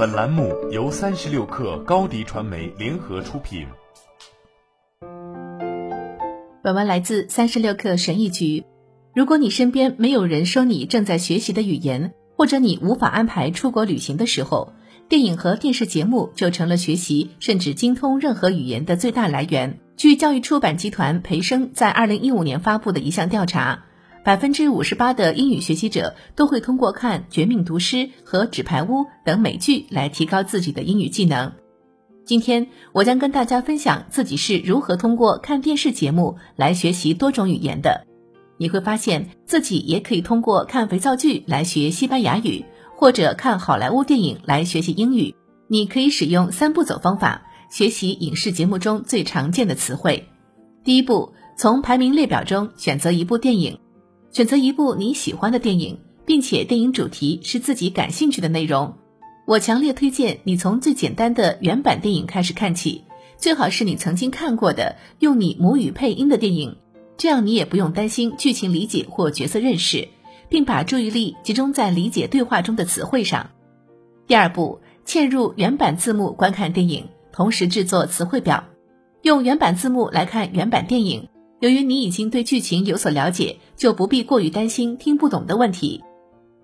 本栏目由三十六氪高低传媒联合出品。本文来自三十六氪神译局。如果你身边没有人说你正在学习的语言，或者你无法安排出国旅行的时候，电影和电视节目就成了学习甚至精通任何语言的最大来源。据教育出版集团培生在二零一五年发布的一项调查。百分之五十八的英语学习者都会通过看《绝命毒师》和《纸牌屋》等美剧来提高自己的英语技能。今天我将跟大家分享自己是如何通过看电视节目来学习多种语言的。你会发现自己也可以通过看肥皂剧来学西班牙语，或者看好莱坞电影来学习英语。你可以使用三步走方法学习影视节目中最常见的词汇。第一步，从排名列表中选择一部电影。选择一部你喜欢的电影，并且电影主题是自己感兴趣的内容。我强烈推荐你从最简单的原版电影开始看起，最好是你曾经看过的用你母语配音的电影，这样你也不用担心剧情理解或角色认识，并把注意力集中在理解对话中的词汇上。第二步，嵌入原版字幕观看电影，同时制作词汇表，用原版字幕来看原版电影。由于你已经对剧情有所了解，就不必过于担心听不懂的问题。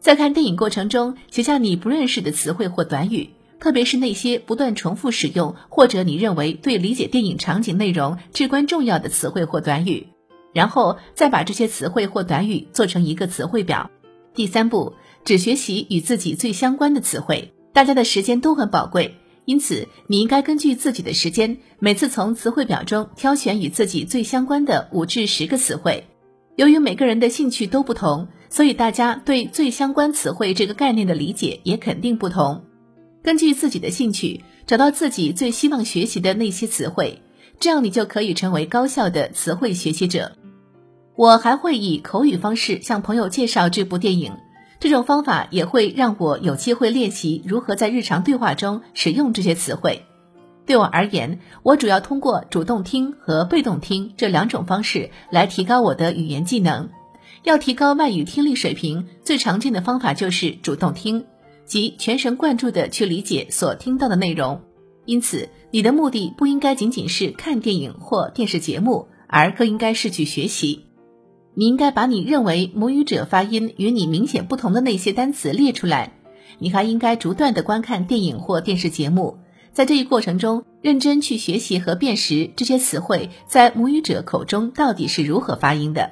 在看电影过程中，写下你不认识的词汇或短语，特别是那些不断重复使用或者你认为对理解电影场景内容至关重要的词汇或短语，然后再把这些词汇或短语做成一个词汇表。第三步，只学习与自己最相关的词汇。大家的时间都很宝贵。因此，你应该根据自己的时间，每次从词汇表中挑选与自己最相关的五至十个词汇。由于每个人的兴趣都不同，所以大家对最相关词汇这个概念的理解也肯定不同。根据自己的兴趣，找到自己最希望学习的那些词汇，这样你就可以成为高效的词汇学习者。我还会以口语方式向朋友介绍这部电影。这种方法也会让我有机会练习如何在日常对话中使用这些词汇。对我而言，我主要通过主动听和被动听这两种方式来提高我的语言技能。要提高外语听力水平，最常见的方法就是主动听，即全神贯注地去理解所听到的内容。因此，你的目的不应该仅仅是看电影或电视节目，而更应该是去学习。你应该把你认为母语者发音与你明显不同的那些单词列出来。你还应该逐段的观看电影或电视节目，在这一过程中认真去学习和辨识这些词汇在母语者口中到底是如何发音的，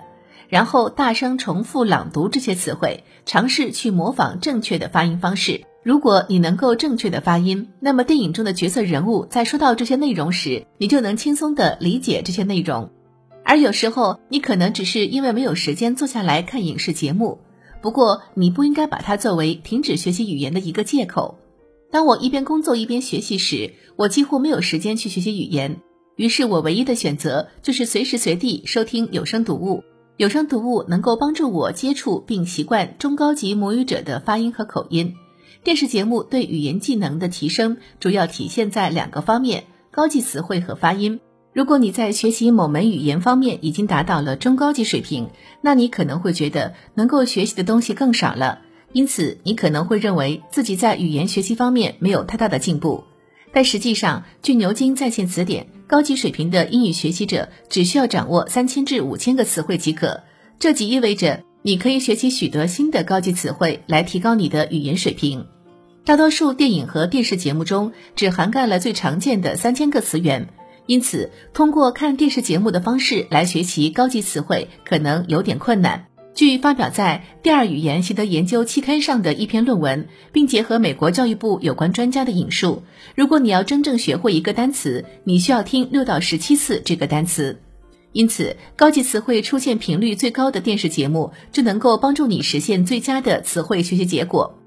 然后大声重复朗读这些词汇，尝试去模仿正确的发音方式。如果你能够正确的发音，那么电影中的角色人物在说到这些内容时，你就能轻松的理解这些内容。而有时候，你可能只是因为没有时间坐下来看影视节目。不过，你不应该把它作为停止学习语言的一个借口。当我一边工作一边学习时，我几乎没有时间去学习语言。于是我唯一的选择就是随时随地收听有声读物。有声读物能够帮助我接触并习惯中高级母语者的发音和口音。电视节目对语言技能的提升主要体现在两个方面：高级词汇和发音。如果你在学习某门语言方面已经达到了中高级水平，那你可能会觉得能够学习的东西更少了，因此你可能会认为自己在语言学习方面没有太大的进步。但实际上，据牛津在线词典，高级水平的英语学习者只需要掌握三千至五千个词汇即可。这即意味着你可以学习许多新的高级词汇来提高你的语言水平。大多数电影和电视节目中只涵盖了最常见的三千个词源。因此，通过看电视节目的方式来学习高级词汇可能有点困难。据发表在《第二语言习得研究》期刊上的一篇论文，并结合美国教育部有关专家的引述，如果你要真正学会一个单词，你需要听六到十七次这个单词。因此，高级词汇出现频率最高的电视节目就能够帮助你实现最佳的词汇学习结果。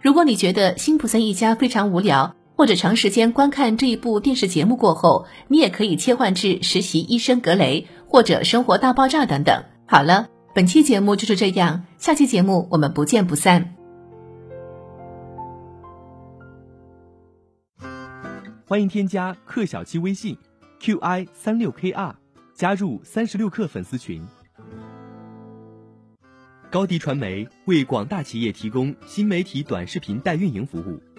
如果你觉得辛普森一家非常无聊，或者长时间观看这一部电视节目过后，你也可以切换至《实习医生格雷》或者《生活大爆炸》等等。好了，本期节目就是这样，下期节目我们不见不散。欢迎添加克小七微信，qi 三六 kr，加入三十六课粉丝群。高迪传媒为广大企业提供新媒体短视频代运营服务。